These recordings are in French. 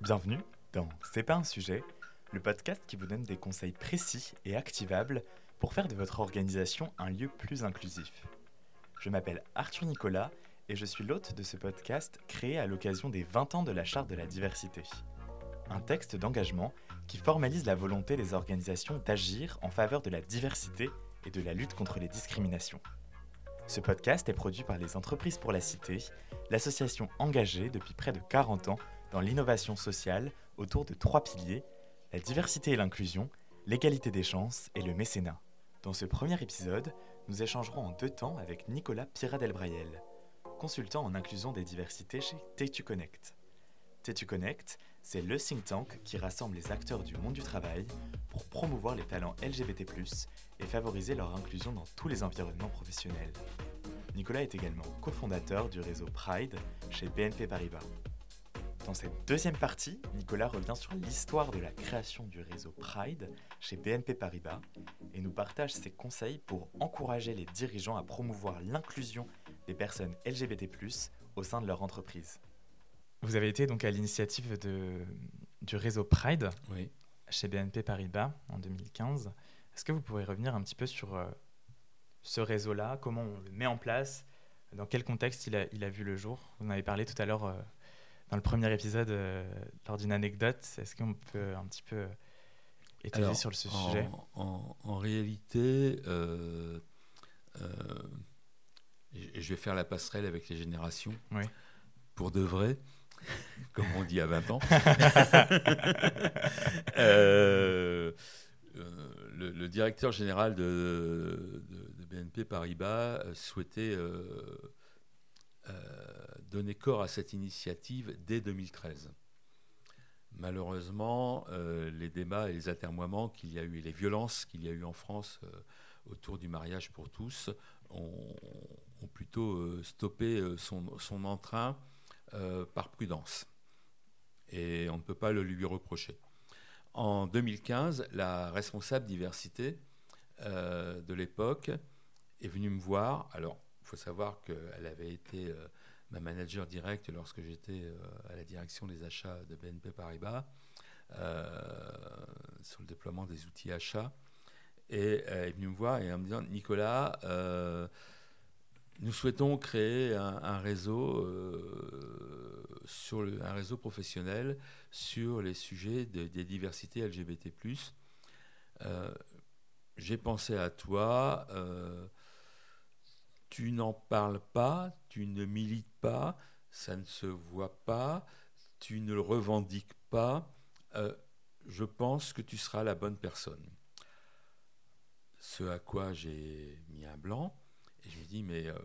Bienvenue dans C'est pas un sujet, le podcast qui vous donne des conseils précis et activables pour faire de votre organisation un lieu plus inclusif. Je m'appelle Arthur Nicolas et je suis l'hôte de ce podcast créé à l'occasion des 20 ans de la Charte de la diversité. Un texte d'engagement qui formalise la volonté des organisations d'agir en faveur de la diversité et de la lutte contre les discriminations. Ce podcast est produit par les Entreprises pour la Cité, l'association engagée depuis près de 40 ans dans l'innovation sociale autour de trois piliers, la diversité et l'inclusion, l'égalité des chances et le mécénat. Dans ce premier épisode, nous échangerons en deux temps avec Nicolas Pira-Delbrayel, consultant en inclusion des diversités chez T2 Connect. T2 Connect, c'est le think tank qui rassemble les acteurs du monde du travail pour promouvoir les talents LGBT+, et favoriser leur inclusion dans tous les environnements professionnels. Nicolas est également cofondateur du réseau Pride chez BNP Paribas. Dans cette deuxième partie, Nicolas revient sur l'histoire de la création du réseau Pride chez BNP Paribas et nous partage ses conseils pour encourager les dirigeants à promouvoir l'inclusion des personnes LGBT+, au sein de leur entreprise. Vous avez été donc à l'initiative du réseau Pride chez BNP Paribas en 2015. Est-ce que vous pourriez revenir un petit peu sur euh, ce réseau-là, comment on le met en place, dans quel contexte il a, il a vu le jour? Vous en avez parlé tout à l'heure euh, dans le premier épisode euh, lors d'une anecdote. Est-ce qu'on peut un petit peu étayer sur ce sujet? en, réalité, je vais faire la passerelle avec les générations. Pour de vrai, comme on dit à 20 ans. euh, euh, le, directeur général de, BNP Paribas euh, souhaitait euh, donner corps à cette initiative dès 2013. Malheureusement, les débats et les atermoiements qu'il y a eu et les violences qu'il y a eu en France autour du mariage pour tous ont, plutôt stoppé son, son entrain par prudence. Et on ne peut pas le lui reprocher. En 2015, la responsable diversité euh, de l'époque est venue me voir. Alors, il faut savoir qu'elle avait été euh, ma manager directe lorsque j'étais euh, à la direction des achats de BNP Paribas sur le déploiement des outils achats. Et elle est venue me voir et en me disant Nicolas, nous souhaitons créer un, réseau, euh, sur un réseau professionnel sur les sujets des diversités LGBT. Euh, j'ai pensé à toi. Euh, tu n'en parles pas, tu ne milites pas, ça ne se voit pas, tu ne le revendiques pas. je pense que tu seras la bonne personne. Ce à quoi j'ai mis un blanc. Et je lui dis, mais euh,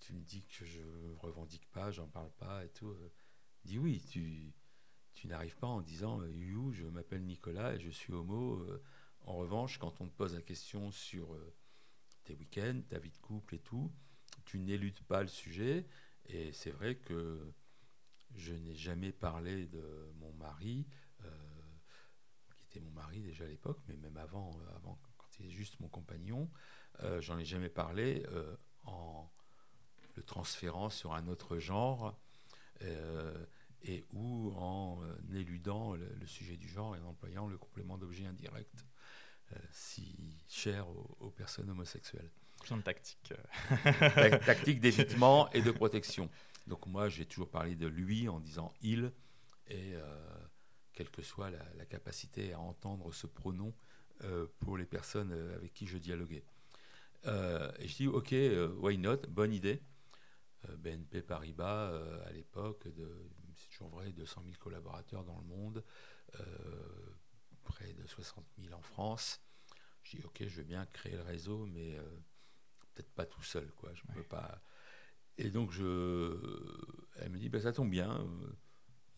tu me dis que je revendique pas, j'en parle pas et tout. Il dit oui, tu, tu n'arrives pas en disant, euh, you, je m'appelle Nicolas et je suis homo. Euh, en revanche, quand on te pose la question sur tes week-ends, ta vie de couple et tout, tu n'éludes pas le sujet. Et c'est vrai que je n'ai jamais parlé de mon mari, qui était mon mari déjà à l'époque, mais même avant, avant quand il était juste mon compagnon. Euh, j'en ai jamais parlé euh, en le transférant sur un autre genre euh, et ou en éludant le, sujet du genre et en employant le complément d'objet indirect si cher aux, personnes homosexuelles. Plein de tactiques. tactique d'évitement et de protection. Donc moi, j'ai toujours parlé de lui en disant il, et quelle que soit la, la, capacité à entendre ce pronom pour les personnes avec qui je dialoguais. Euh, et je dis, ok, euh, why not, bonne idée. Euh, BNP Paribas, à l'époque, c'est toujours vrai, 200 000 collaborateurs dans le monde, près de 60 000 en France. Je dis, ok, je veux bien créer le réseau, mais peut-être pas tout seul, quoi. Je peux pas. Et donc, je, elle me dit, bah, ça tombe bien.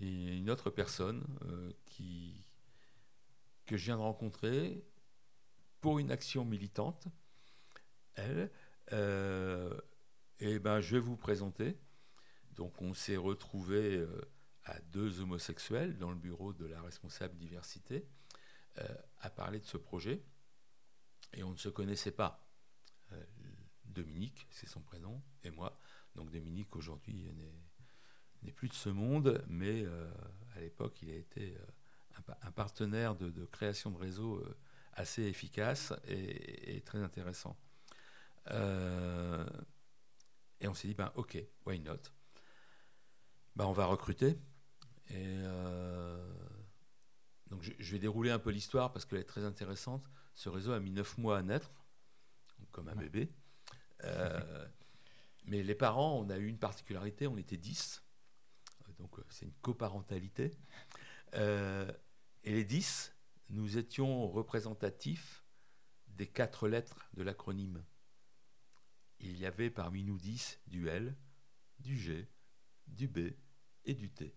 Il y a une autre personne qui, que je viens de rencontrer pour une action militante elle. Euh, et ben, je vais vous présenter. Donc, on s'est retrouvé euh, à deux homosexuels dans le bureau de la responsable diversité euh, à parler de ce projet. Et on ne se connaissait pas. Dominique, c'est son prénom, et moi. Donc, Dominique, aujourd'hui, n'est plus de ce monde, mais à à l'époque, il a été un, partenaire de, création de réseau assez efficace et, très intéressant. et on s'est dit, ben, ok, why not? Ben, On va recruter. Et donc je, vais dérouler un peu l'histoire parce qu'elle est très intéressante. Ce réseau a mis 9 mois à naître, comme un bébé. Euh, mais les parents, on a eu une particularité, on était 10. Donc euh, c'est une coparentalité. Euh, et les 10, nous étions représentatifs des quatre lettres de l'acronyme. Il y avait parmi nous 10 du L, du G, du B et du T.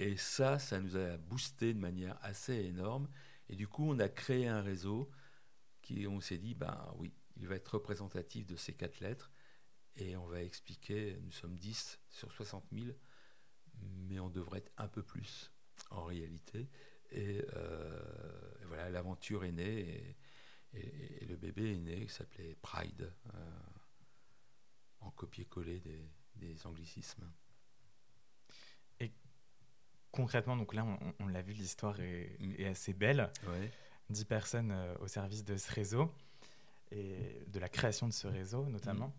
Et ça, ça nous a boosté de manière assez énorme. Et du coup, on a créé un réseau qui, on s'est dit, ben oui, il va être représentatif de ces quatre lettres. Et on va expliquer, nous sommes 10 sur 60 000, mais on devrait être un peu plus en réalité. Et, euh, voilà, l'aventure est née et, le bébé est né, qui s'appelait Pride, euh, en copier-coller des anglicismes concrètement, donc là, on, l'a vu, l'histoire est, mm. assez belle. Dix personnes euh, au service de ce réseau et de la création de ce réseau, notamment. Mm.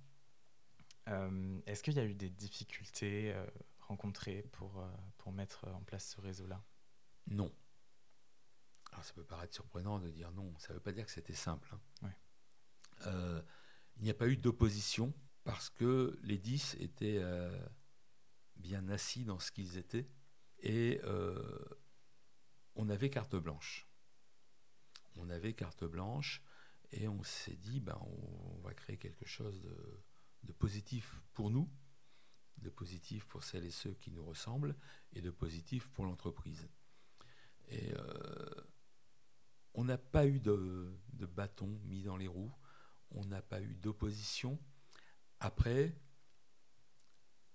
Euh, est-ce qu'il y a eu des difficultés euh, rencontrées pour, pour mettre en place ce réseau-là? Non. Alors, ça peut paraître surprenant de dire non. Ça ne veut pas dire que c'était simple. Hein. il n'y a pas eu d'opposition parce que les dix étaient bien assis dans ce qu'ils étaient et euh, on avait carte blanche. On avait carte blanche et on s'est dit, ben, on, va créer quelque chose de, positif pour nous, de positif pour celles et ceux qui nous ressemblent, et de positif pour l'entreprise. Et euh, on n'a pas eu de, bâton mis dans les roues, on n'a pas eu d'opposition. Après,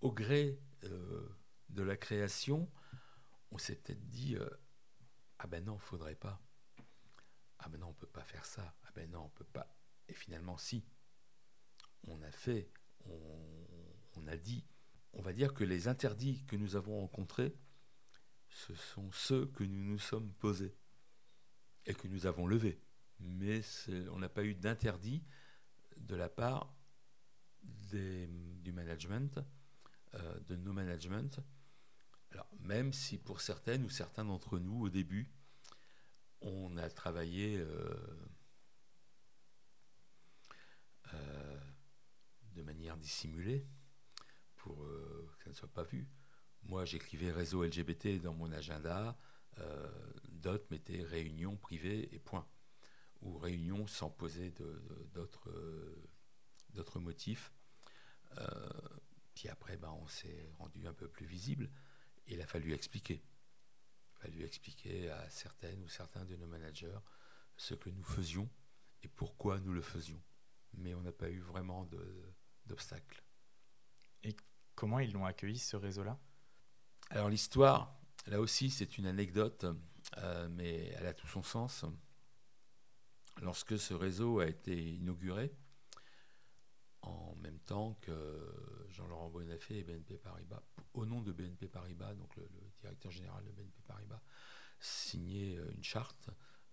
au gré euh, de la création, on s'est peut-être dit euh, ah ben non, faudrait pas. Ah ben non, on peut pas faire ça. Ah ben non, on peut pas. Et finalement, si. On a fait, on, a dit. On va dire que les interdits que nous avons rencontrés, ce sont ceux que nous nous sommes posés et que nous avons levés. Mais on n'a pas eu d'interdit de la part du management, euh, de nos managements, alors, même si pour certaines ou certains d'entre nous, au début, on a travaillé euh, euh, de manière dissimulée pour euh, que ça ne soit pas vu. Moi, j'écrivais réseau LGBT dans mon agenda, d'autres mettaient réunion privée et point. Ou réunion sans poser d'autres motifs. puis après, ben, on s'est rendu un peu plus visible il a fallu expliquer. Il a fallu expliquer à certaines ou certains de nos managers ce que nous faisions et pourquoi nous le faisions. Mais on n'a pas eu vraiment d'obstacles. Et comment ils l'ont accueilli, ce réseau-là? Alors l'histoire, là aussi, c'est une anecdote, euh, mais elle a tout son sens. Lorsque ce réseau a été inauguré, en même temps que Jean-Laurent Bonafé et BNP Paribas, au nom de BNP Paribas, donc le, directeur général de BNP Paribas, signé euh, une charte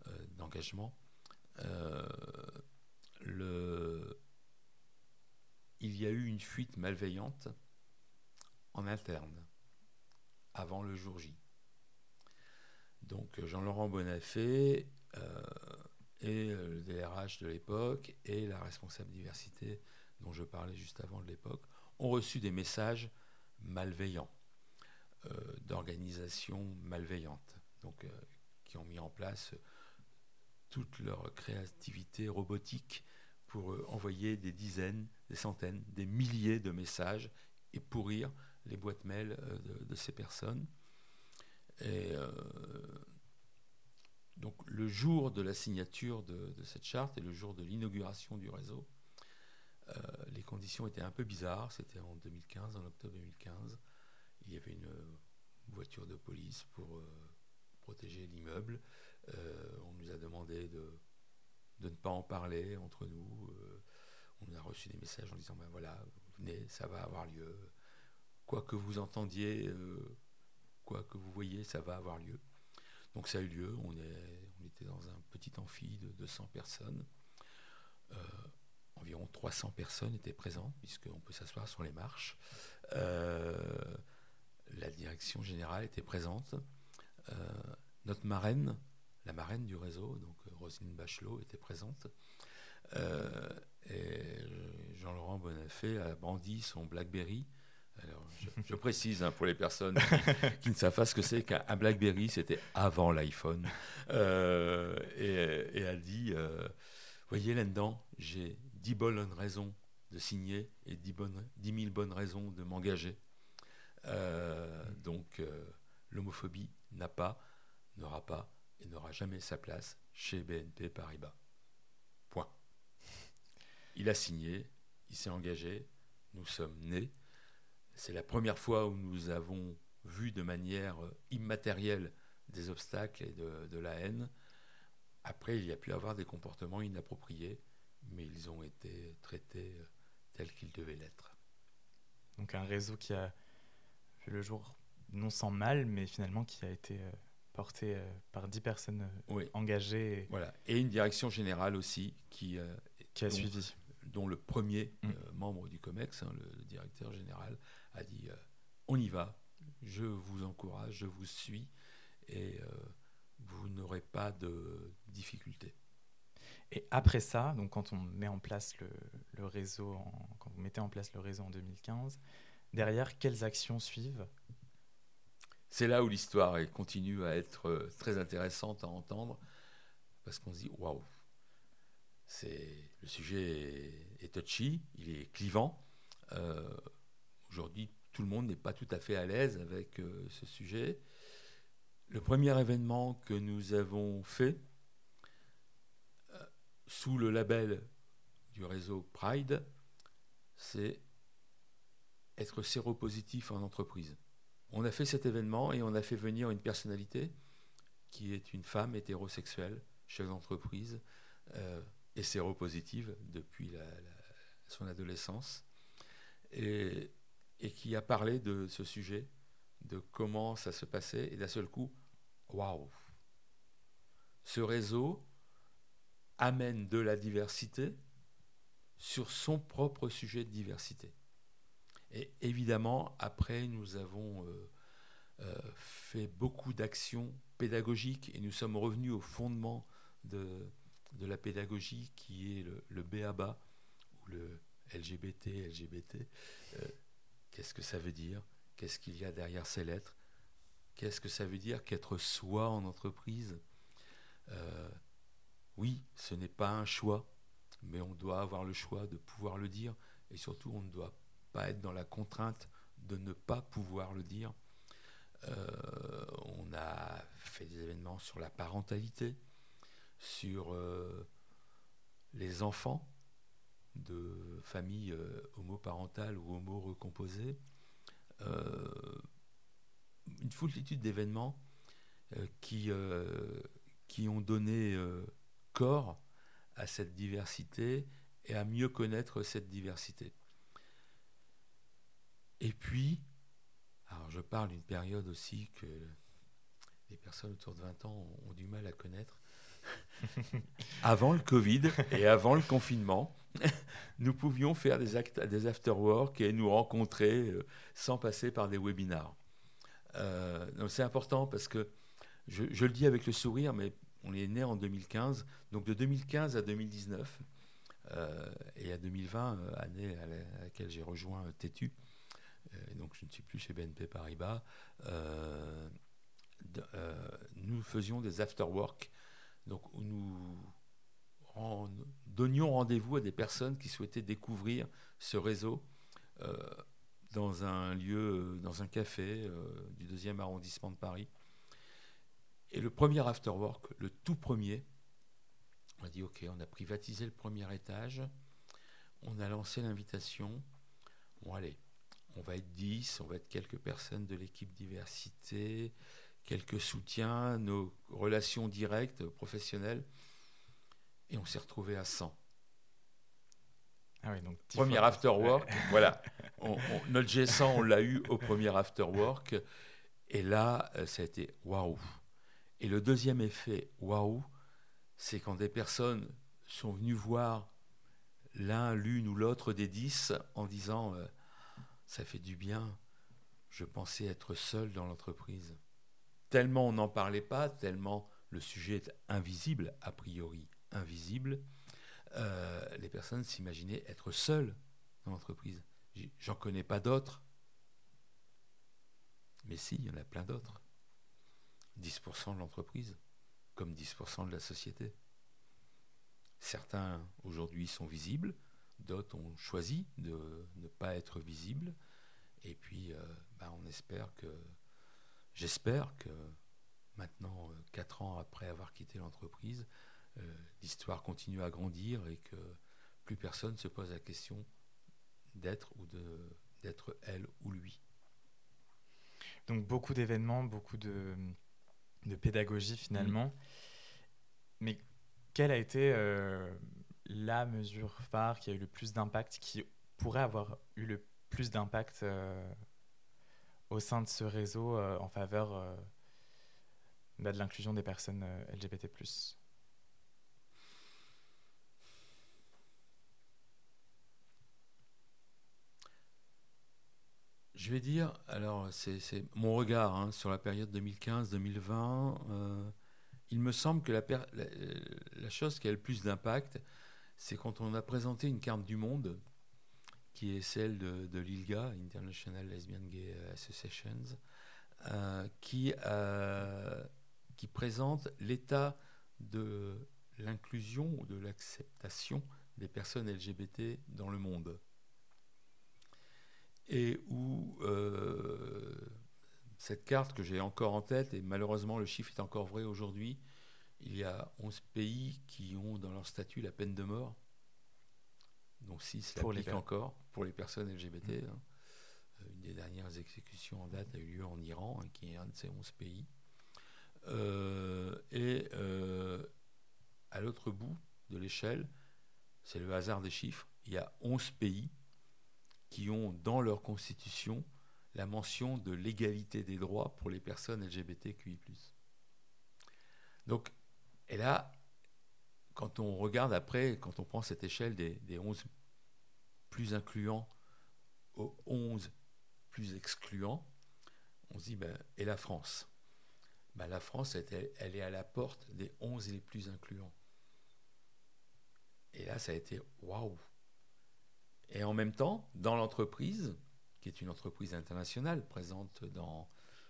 euh, d'engagement. Euh, il y a eu une fuite malveillante en interne avant le jour J. Donc Jean-Laurent Bonafé et le DRH de l'époque et la responsable diversité dont je parlais juste avant de l'époque, ont reçu des messages malveillants, euh, d'organisations malveillantes, euh, qui ont mis en place toute leur créativité robotique pour euh, envoyer des dizaines, des centaines, des milliers de messages et pourrir les boîtes mail de, ces personnes. Et donc le jour de la signature de, cette charte et le jour de l'inauguration du réseau, euh, les conditions étaient un peu bizarres. C'était en 2015, en octobre 2015. Il y avait une voiture de police pour euh, protéger l'immeuble. Euh, on nous a demandé de, ne pas en parler entre nous. on a reçu des messages en disant ben voilà, venez, ça va avoir lieu. Quoi que vous entendiez, quoi que vous voyez, ça va avoir lieu. Donc ça a eu lieu, on, est, on était dans un petit amphi de 200 personnes. Environ 300 personnes étaient présentes, puisqu'on peut s'asseoir sur les marches. Euh, la direction générale était présente. Euh, notre marraine, la marraine du réseau, donc Roselyne Bachelot, était présente. et Jean-Laurent Bonafé a brandi son Blackberry alors, je, précise hein, pour les personnes qui, ne savent pas ce que c'est qu'un BlackBerry, c'était avant l'iPhone. Euh, et, et, a dit euh, Voyez là-dedans, j'ai 10 bonnes raisons de signer et 10, bonnes, 000 bonnes raisons de m'engager. Euh, donc, l'homophobie n'a pas, n'aura pas et n'aura jamais sa place chez BNP Paribas. Point. Il a signé, il s'est engagé, nous sommes nés c'est la première fois où nous avons vu de manière immatérielle des obstacles et de, la haine. Après, il y a pu avoir des comportements inappropriés, mais ils ont été traités euh, tels qu'ils devaient l'être. Donc un réseau qui a vu le jour non sans mal, mais finalement qui a été euh, porté euh, par dix personnes engagées. Et... Voilà. Et une direction générale aussi qui, qui a suivi. Dont le premier mm. membre du COMEX, hein, le, directeur général, a dit euh, on y va, je vous encourage, je vous suis et euh, vous n'aurez pas de difficultés. Et après ça, donc quand on met en place le, réseau, quand vous mettez en place le réseau en 2015, derrière, quelles actions suivent? C'est là où l'histoire continue à être euh, très intéressante à entendre, parce qu'on se dit waouh, c'est le sujet est, touchy, il est clivant. Aujourd'hui, tout le monde n'est pas tout à fait à l'aise avec euh, ce sujet. Le premier événement que nous avons fait euh, sous le label du réseau Pride, c'est être séropositif en entreprise. On a fait cet événement et on a fait venir une personnalité qui est une femme hétérosexuelle, chef d'entreprise, euh, et séropositive depuis son adolescence. Et et qui a parlé de ce sujet, de comment ça se passait, et d'un seul coup, waouh Ce réseau amène de la diversité sur son propre sujet de diversité. Et évidemment, après, nous avons euh, euh, fait beaucoup d'actions pédagogiques et nous sommes revenus au fondement de, la pédagogie qui est le, BABA ou le LGBT, LGBT. Euh, Qu'est-ce que ça veut dire? Qu'est-ce qu'il y a derrière ces lettres? Qu'est-ce que ça veut dire qu'être soi en entreprise? Oui, ce n'est pas un choix, mais on doit avoir le choix de pouvoir le dire, et surtout on ne doit pas être dans la contrainte de ne pas pouvoir le dire. Euh, on a fait des événements sur la parentalité, sur euh, les enfants, de familles euh, homoparentales ou homo-recomposées, une foultitude d'événements qui ont donné corps à cette diversité et à mieux connaître cette diversité. Et puis, alors je parle d'une période aussi que les personnes autour de 20 ans ont du mal à connaître, avant le Covid et avant le confinement, nous pouvions faire des, actes, des after-work et nous rencontrer euh, sans passer par des webinars. Euh, c'est important parce que je, le dis avec le sourire, mais on est né en 2015, donc de 2015 à 2019 euh, et à 2020, année à, laquelle j'ai rejoint Tétu, donc je ne suis plus chez BNP Paribas, nous faisions des after-work donc, nous donnions rendez-vous à des personnes qui souhaitaient découvrir ce réseau euh, dans un lieu, dans un café euh, du deuxième arrondissement de Paris. Et le premier afterwork, le tout premier, on a dit ok, on a privatisé le premier étage, on a lancé l'invitation. Bon, allez, on va être 10, on va être quelques personnes de l'équipe diversité, quelques soutiens, nos relations directes, professionnelles, et on s'est retrouvé à 100. Ah donc premier after work, voilà. notre G100, on l'a eu au premier after work. Et là, euh, ça a été waouh. Et le deuxième effet waouh, c'est quand des personnes sont venues voir l'un, l'une ou l'autre des dix en disant euh, ça fait du bien, je pensais être seul dans l'entreprise. Tellement on n'en parlait pas, tellement le sujet est invisible, a priori invisible, euh, les personnes s'imaginaient être seules dans l'entreprise. J'en connais pas d'autres. Mais si, il y en a plein d'autres. 10% de l'entreprise, comme 10% de la société. Certains aujourd'hui sont visibles, d'autres ont choisi de ne pas être visibles. Et puis, euh, bah, on espère que, j'espère que maintenant, euh, quatre ans après avoir quitté l'entreprise, euh, l'histoire continue à grandir et que plus personne se pose la question d'être ou d'être elle ou lui. Donc beaucoup d'événements, beaucoup de, de, pédagogie finalement. Mm. Mais quelle a été euh, la mesure phare qui a eu le plus d'impact, qui pourrait avoir eu le plus d'impact euh, au sein de ce réseau en faveur bah, de l'inclusion des personnes LGBT ⁇ Je vais dire, alors c'est mon regard hein, sur la période 2015-2020. Euh, il me semble que la, la, chose qui a le plus d'impact, c'est quand on a présenté une carte du monde, qui est celle de, l'ILGA, International Lesbian Gay Associations, euh, euh, qui présente l'état de l'inclusion ou de l'acceptation des personnes LGBT dans le monde et où euh, cette carte que j'ai encore en tête, et malheureusement le chiffre est encore vrai aujourd'hui, il y a 11 pays qui ont dans leur statut la peine de mort, dont 6 l'appliquent encore pour les personnes LGBT. Mmh. Hein. Euh, une des dernières exécutions en date a eu lieu en Iran, hein, qui est un de ces 11 pays. Euh, et à l'autre bout de l'échelle, c'est le hasard des chiffres, il y a 11 pays qui ont dans leur constitution la mention de l'égalité des droits pour les personnes LGBTQI. Donc, et là, quand on regarde après, quand on prend cette échelle des, des 11 plus incluants aux 11 plus excluants, on se dit, ben, et la France? Ben, La France, elle, elle est à la porte des 11 les plus incluants. Et là, ça a été waouh et en même temps, dans l'entreprise, qui est une entreprise internationale présente dans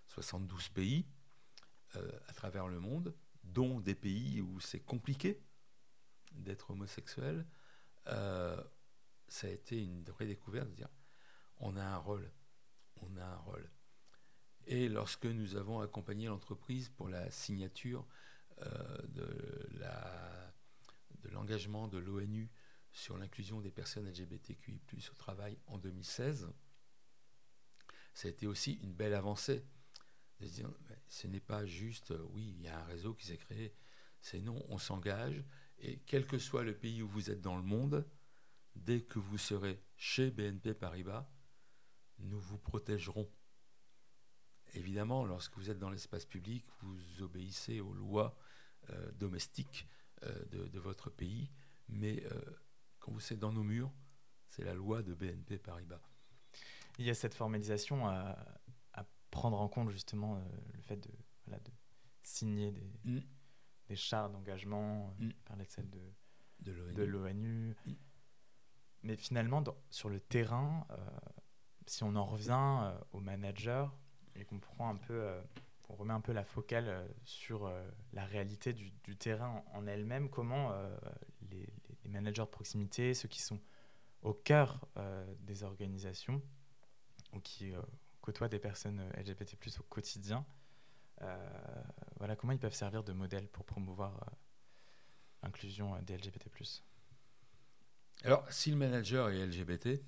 72 pays euh, à travers le monde, dont des pays où c'est compliqué d'être homosexuel, euh, ça a été une vraie découverte de dire on a un rôle, on a un rôle. Et lorsque nous avons accompagné l'entreprise pour la signature euh, de l'engagement de l'ONU sur l'inclusion des personnes LGBTQI au travail en 2016, ça a été aussi une belle avancée. De ce n'est pas juste, euh, oui, il y a un réseau qui s'est créé, c'est non, on s'engage, et quel que soit le pays où vous êtes dans le monde, dès que vous serez chez BNP Paribas, nous vous protégerons. Évidemment, lorsque vous êtes dans l'espace public, vous obéissez aux lois euh, domestiques euh, de, votre pays, mais quand vous êtes dans nos murs, c'est la loi de BNP Paribas. Il y a cette formalisation à, prendre en compte justement euh, le fait de, de signer des, mm. des chartes d'engagement, euh, mm. parler de celle de, de l'ONU. Mm. Mais finalement, sur le terrain, euh, si on en revient aux managers et qu'on prend un peu, on remet un peu la focale sur la réalité du, du terrain en elle-même, comment les, les managers de proximité, ceux qui sont au cœur euh, des organisations ou qui euh, côtoient des personnes euh, LGBT+ au quotidien. voilà comment ils peuvent servir de modèle pour promouvoir l'inclusion des LGBT+. Alors, si le manager est LGBT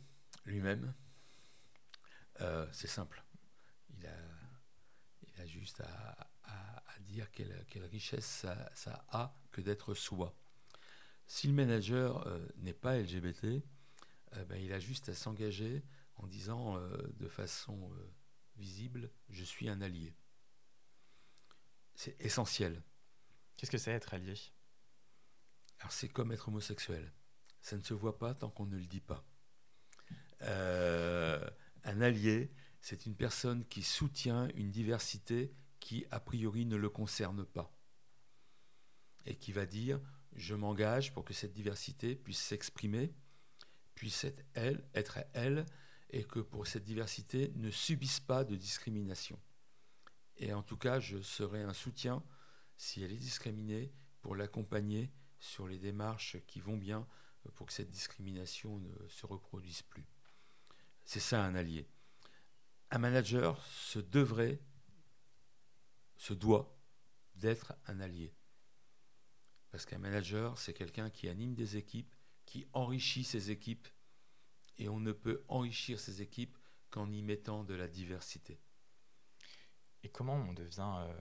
lui-même, c'est simple. Il a, juste à, dire quelle, richesse ça, a que d'être soi. Si le manager euh, n'est pas LGBT, euh, ben, il a juste à s'engager en disant euh, de façon visible, je suis un allié. C'est essentiel. Qu'est-ce que c'est être allié? Alors c'est comme être homosexuel. Ça ne se voit pas tant qu'on ne le dit pas. Un allié, c'est une personne qui soutient une diversité qui, a priori, ne le concerne pas. Et qui va dire, je m'engage pour que cette diversité puisse s'exprimer, puisse être elle, être elle, et que pour cette diversité ne subisse pas de discrimination. Et en tout cas, je serai un soutien, si elle est discriminée, pour l'accompagner sur les démarches qui vont bien pour que cette discrimination ne se reproduise plus. C'est ça un allié. Un manager se devrait, se doit d'être un allié. Parce qu'un manager, c'est quelqu'un qui anime des équipes, qui enrichit ses équipes, et on ne peut enrichir ses équipes qu'en y mettant de la diversité. Et comment on devient euh,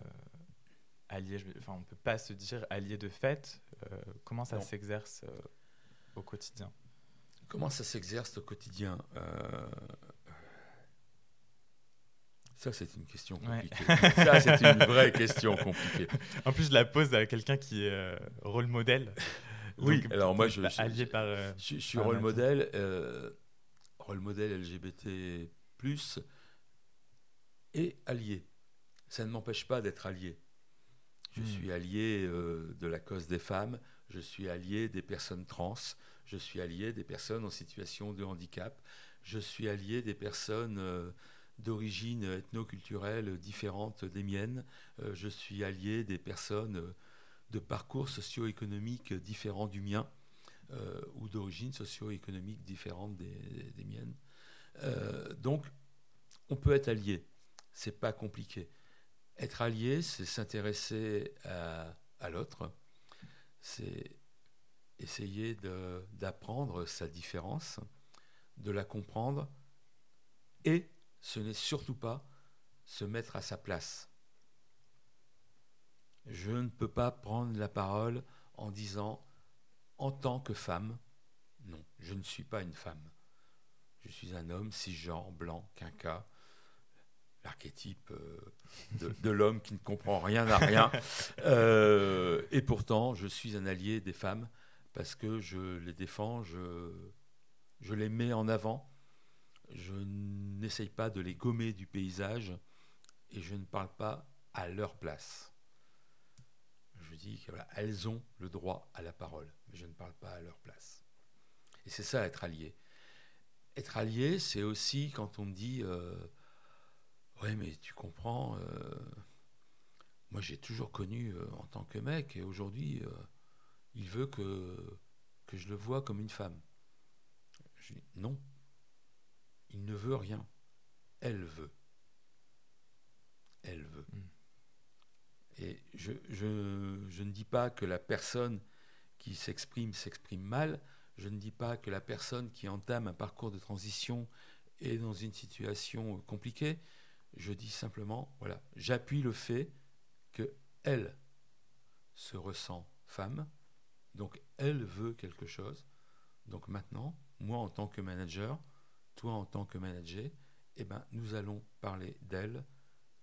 allié Enfin, on ne peut pas se dire allié de fait. Euh, comment ça s'exerce euh, au quotidien? Comment ça s'exerce au quotidien? Ça, c'est une question compliquée. ça, c'est une vraie question compliquée. En plus, je la pose à quelqu'un qui est rôle modèle. Oui, alors moi, je, allié par, je, suis rôle modèle rôle modèle LGBT, et allié. Ça ne m'empêche pas d'être allié. Je hmm. suis allié euh, de la cause des femmes, je suis allié des personnes trans, je suis allié des personnes en situation de handicap, je suis allié des personnes euh, d'origine ethno-culturelle différente des miennes, euh, je suis allié des personnes de parcours socio-économiques différents du mien. Euh, ou d'origine socio-économique différente des, miennes. Euh, donc, on peut être allié. C'est pas compliqué. Être allié, c'est s'intéresser à, à l'autre. C'est essayer d'apprendre sa différence, de la comprendre, et ce n'est surtout pas se mettre à sa place. Je ne peux pas prendre la parole en disant en tant que femme, non, je ne suis pas une femme. Je suis un homme cisgenre, blanc, quinca, l'archétype euh, de, l'homme qui ne comprend rien à rien. Euh, et pourtant, je suis un allié des femmes parce que je les défends, je, je les mets en avant. Je n'essaye pas de les gommer du paysage et je ne parle pas à leur place je dis qu'elles ont le droit à la parole, mais je ne parle pas à leur place. Et c'est ça être allié. Être allié, c'est aussi quand on dit euh, Ouais, mais tu comprends, euh, moi j'ai toujours connu euh, en tant que mec, et aujourd'hui, il veut que, que je le vois comme une femme. Je dis Non, il ne veut rien. Elle veut. Elle veut. Hmm. Et je, ne dis pas que la personne qui s'exprime s'exprime mal, je ne dis pas que la personne qui entame un parcours de transition est dans une situation compliquée, je dis simplement, voilà, j'appuie le fait que elle se ressent femme, donc elle veut quelque chose. Donc maintenant, moi en tant que manager, toi en tant que manager, eh ben, nous allons parler d'elle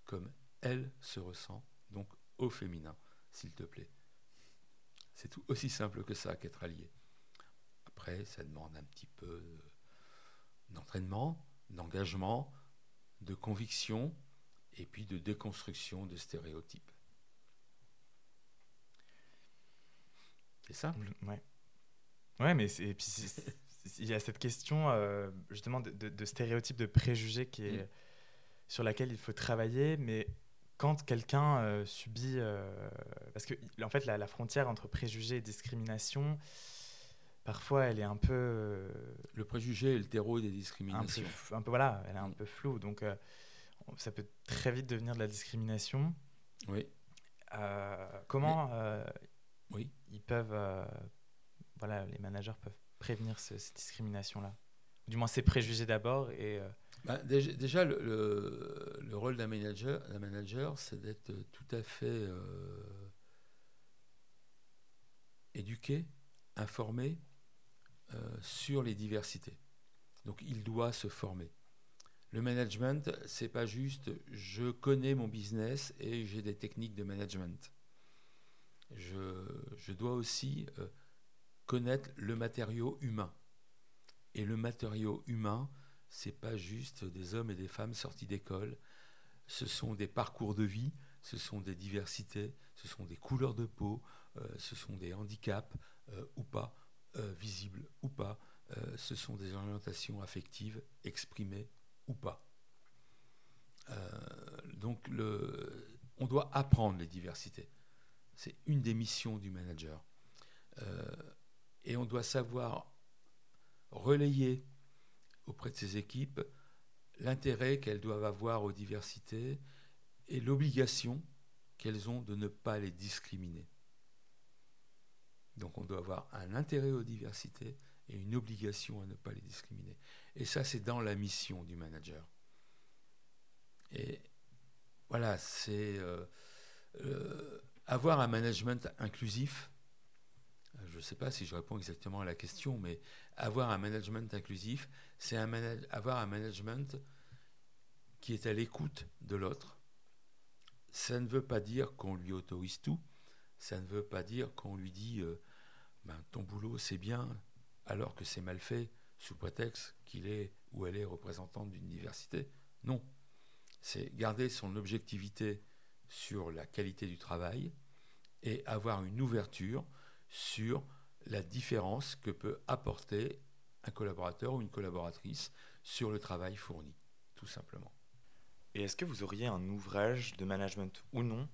comme elle se ressent. Donc au féminin, s'il te plaît. C'est tout aussi simple que ça qu'être allié. Après, ça demande un petit peu d'entraînement, d'engagement, de conviction et puis de déconstruction de stéréotypes. C'est simple. Ouais. Ouais, mais puis il y a cette question euh, justement de, stéréotypes, de préjugés qui est, mm. sur laquelle il faut travailler, mais quand quelqu'un euh, subit. Euh, parce que, en fait, la, frontière entre préjugés et discrimination, parfois, elle est un peu. Euh, le préjugé et le terreau des discriminations. Un peu, voilà, elle est un mm. peu floue. Donc, ça peut très vite devenir de la discrimination. Oui. comment oui. ils peuvent. voilà, les managers peuvent prévenir cette discrimination-là Du moins, ces préjugés d'abord et. Bah, déjà, le, le, rôle d'un manager, manager c'est d'être tout à fait euh, éduqué, informé euh, sur les diversités. Donc il doit se former. Le management, c'est pas juste je connais mon business et j'ai des techniques de management. Je, dois aussi euh, connaître le matériau humain. Et le matériau humain, c'est pas juste des hommes et des femmes sortis d'école. Ce sont des parcours de vie, ce sont des diversités, ce sont des couleurs de peau, euh, ce sont des handicaps euh, ou pas, visibles ou pas, ce sont des orientations affectives exprimées ou pas. donc le, on doit apprendre les diversités. C'est une des missions du manager. Euh, et on doit savoir relayer auprès de ses équipes l'intérêt qu'elles doivent avoir aux diversités et l'obligation qu'elles ont de ne pas les discriminer. Donc on doit avoir un intérêt aux diversités et une obligation à ne pas les discriminer. Et ça, c'est dans la mission du manager. Et voilà, c'est... Euh, euh, avoir un management inclusif, ne sais pas si je réponds exactement à la question, mais avoir un management inclusif, c'est avoir un management qui est à l'écoute de l'autre. Ça ne veut pas dire qu'on lui autorise tout, ça ne veut pas dire qu'on lui dit euh, ben, ton boulot c'est bien alors que c'est mal fait sous prétexte qu'il est ou elle est représentante d'une diversité. Non, c'est garder son objectivité sur la qualité du travail, et avoir une ouverture sur la différence que peut apporter un collaborateur ou une collaboratrice sur le travail fourni, tout simplement. Et est-ce que vous auriez un ouvrage de management ou non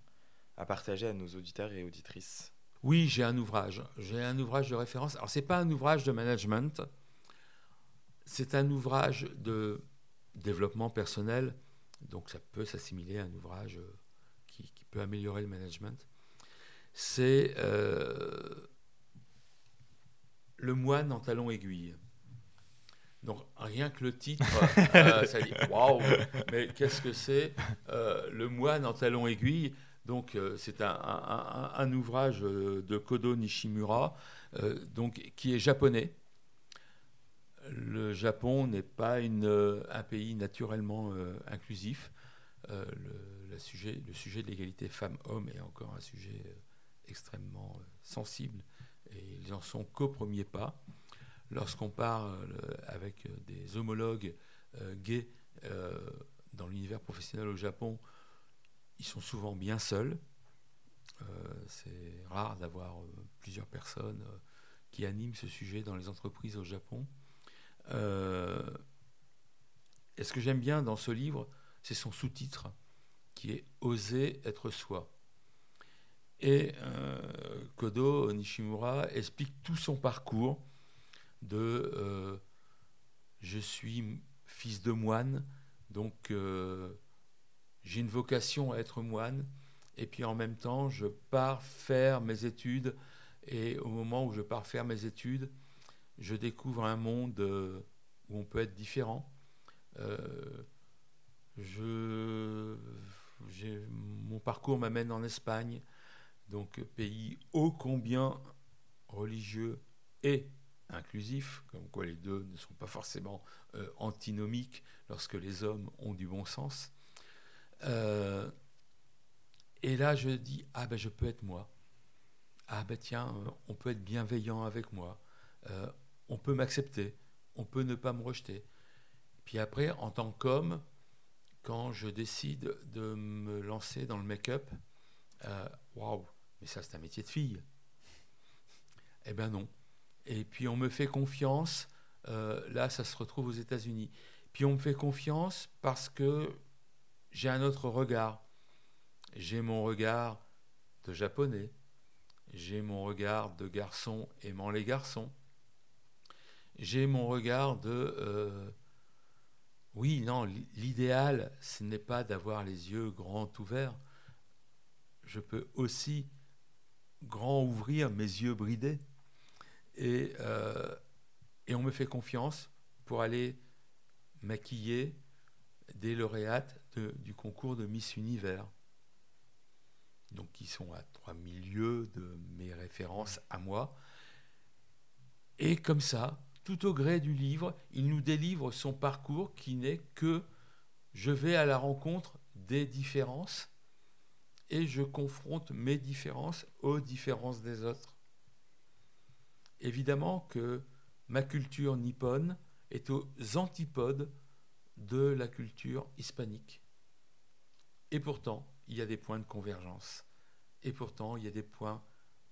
à partager à nos auditeurs et auditrices? Oui, j'ai un ouvrage. J'ai un ouvrage de référence. Alors, ce n'est pas un ouvrage de management, c'est un ouvrage de développement personnel, donc ça peut s'assimiler à un ouvrage qui, qui peut améliorer le management c'est euh, Le moine en talons aiguilles. Donc rien que le titre, euh, ça dit waouh, mais qu'est-ce que c'est euh, Le moine en talons aiguilles donc c'est un, ouvrage de Kodo Nishimura, donc qui est japonais. Le Japon n'est pas une, un pays naturellement inclusif. Le, sujet, le sujet de l'égalité femmes-hommes est encore un sujet extrêmement euh, sensibles et ils en sont qu'au premier pas. Lorsqu'on parle euh, avec euh, des homologues gays dans l'univers professionnel au Japon, ils sont souvent bien seuls. c'est rare d'avoir plusieurs personnes qui animent ce sujet dans les entreprises au Japon. et ce que j'aime bien dans ce livre, c'est son sous-titre, qui est Oser être soi. Et euh, Kodo Nishimura explique tout son parcours de euh, je suis fils de moine, donc euh, j'ai une vocation à être moine, et puis en même temps je pars faire mes études, et au moment où je pars faire mes études, je découvre un monde où on peut être différent. mon parcours m'amène en Espagne donc pays ô combien religieux et inclusif, comme quoi les deux ne sont pas forcément euh, antinomiques lorsque les hommes ont du bon sens. Euh, et là, je dis, ah ben je peux être moi. Ah ben tiens, on peut être bienveillant avec moi. Euh, on peut m'accepter. On peut ne pas me rejeter. Puis après, en tant qu'homme, quand je décide de me lancer dans le make-up, waouh, mais ça, c'est un métier de fille. Eh bien non. Et puis on me fait confiance. Euh, là, ça se retrouve aux États-Unis. Puis on me fait confiance parce que j'ai un autre regard. J'ai mon regard de japonais. J'ai mon regard de garçon aimant les garçons. J'ai mon regard de... Euh, oui, non, l'idéal, ce n'est pas d'avoir les yeux grands ouverts. Je peux aussi grand ouvrir, mes yeux bridés. Et, euh, et on me fait confiance pour aller maquiller des lauréates du concours de Miss Univers. Donc qui sont à 3000 lieues de mes références à moi. Et comme ça, tout au gré du livre, il nous délivre son parcours qui n'est que je vais à la rencontre des différences et je confronte mes différences aux différences des autres. Évidemment que ma culture nippone est aux antipodes de la culture hispanique. Et pourtant, il y a des points de convergence. Et pourtant, il y a des points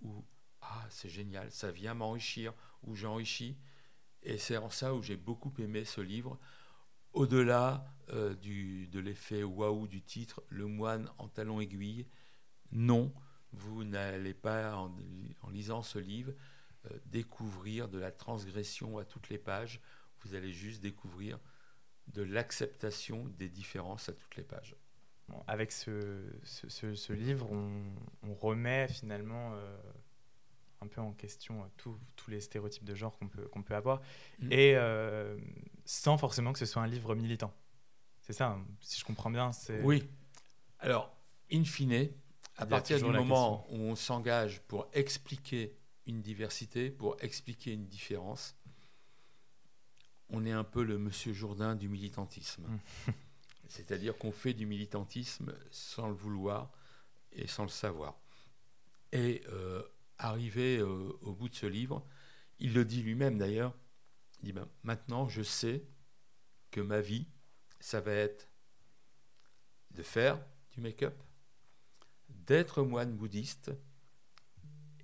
où, ah, c'est génial, ça vient m'enrichir, où j'enrichis. Et c'est en ça où j'ai beaucoup aimé ce livre. Au-delà euh, de l'effet waouh du titre, Le moine en talons aiguilles, non, vous n'allez pas, en, lisant ce livre, euh, découvrir de la transgression à toutes les pages. Vous allez juste découvrir de l'acceptation des différences à toutes les pages. avec ce, livre, on, remet finalement euh, un peu en question euh, tous les stéréotypes de genre qu'on peut, qu'on peut avoir, mm. et sans forcément que ce soit un livre militant. C'est ça, hein, si je comprends bien. Oui. Alors, in fine, à partir du moment où on s'engage pour expliquer une diversité, pour expliquer une différence, on est un peu le monsieur Jourdain du militantisme. Mm. C'est-à-dire qu'on fait du militantisme sans le vouloir et sans le savoir. Et euh, arrivé euh, au bout de ce livre, il le dit lui-même d'ailleurs, il dit ben, maintenant je sais que ma vie, ça va être de faire du make-up, d'être moine bouddhiste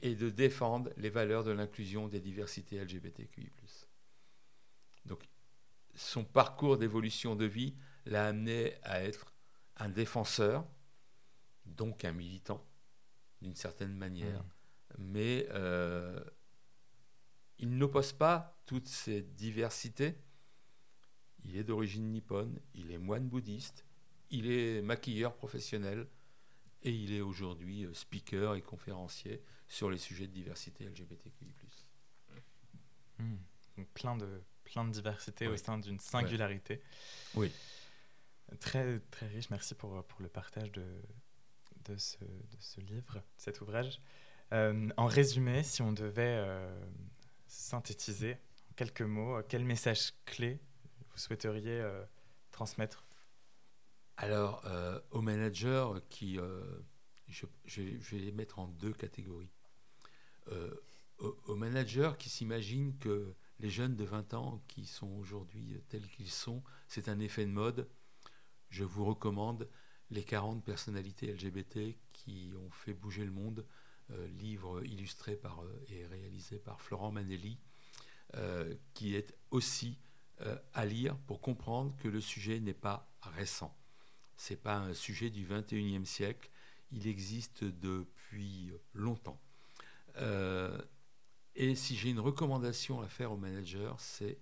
et de défendre les valeurs de l'inclusion des diversités LGBTQI. Donc, son parcours d'évolution de vie l'a amené à être un défenseur, donc un militant, d'une certaine manière. Mais euh, il n'oppose pas toutes ces diversités. Il est d'origine nippone, il est moine bouddhiste, il est maquilleur professionnel, et il est aujourd'hui euh, speaker et conférencier sur les sujets de diversité LGBTQI+. Mmh. Donc plein de, plein de diversité au sein d'une singularité. Oui. Très, très riche. Merci pour, pour le partage de, de, ce, de ce livre, cet ouvrage. Euh, en résumé, si on devait euh, synthétiser en quelques mots, quel message clé vous souhaiteriez transmettre? Alors, euh, aux managers qui. Euh, je, vais les mettre en deux catégories. Euh, aux, managers qui s'imaginent que les jeunes de 20 ans qui sont aujourd'hui tels qu'ils sont, c'est un effet de mode. Je vous recommande les 40 personnalités LGBT qui ont fait bouger le monde, livre illustré par, et réalisé par Florent Manelli, qui est aussi à lire pour comprendre que le sujet n'est pas récent n'est pas un sujet du 21e siècle, il existe depuis longtemps. Euh, et si j'ai une recommandation à faire aux managers, c'est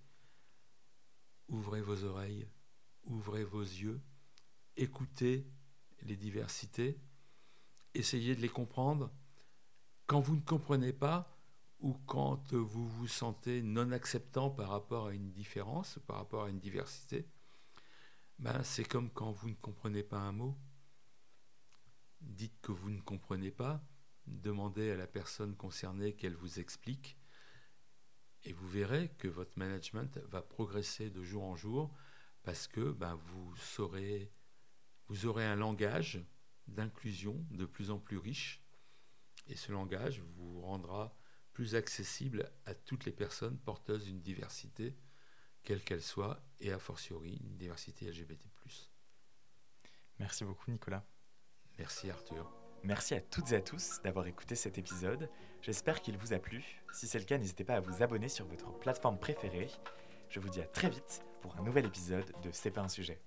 ouvrez vos oreilles, ouvrez vos yeux, écoutez les diversités, essayez de les comprendre. Quand vous ne comprenez pas, ou quand vous vous sentez non acceptant par rapport à une différence, par rapport à une diversité, ben, c'est comme quand vous ne comprenez pas un mot. Dites que vous ne comprenez pas, demandez à la personne concernée qu'elle vous explique, et vous verrez que votre management va progresser de jour en jour parce que ben, vous, saurez, vous aurez un langage d'inclusion de plus en plus riche, et ce langage vous rendra plus accessible à toutes les personnes porteuses d'une diversité quelle qu'elle soit, et a fortiori une diversité LGBT. Merci beaucoup Nicolas. Merci Arthur. Merci à toutes et à tous d'avoir écouté cet épisode. J'espère qu'il vous a plu. Si c'est le cas, n'hésitez pas à vous abonner sur votre plateforme préférée. Je vous dis à très vite pour un nouvel épisode de C'est pas un sujet.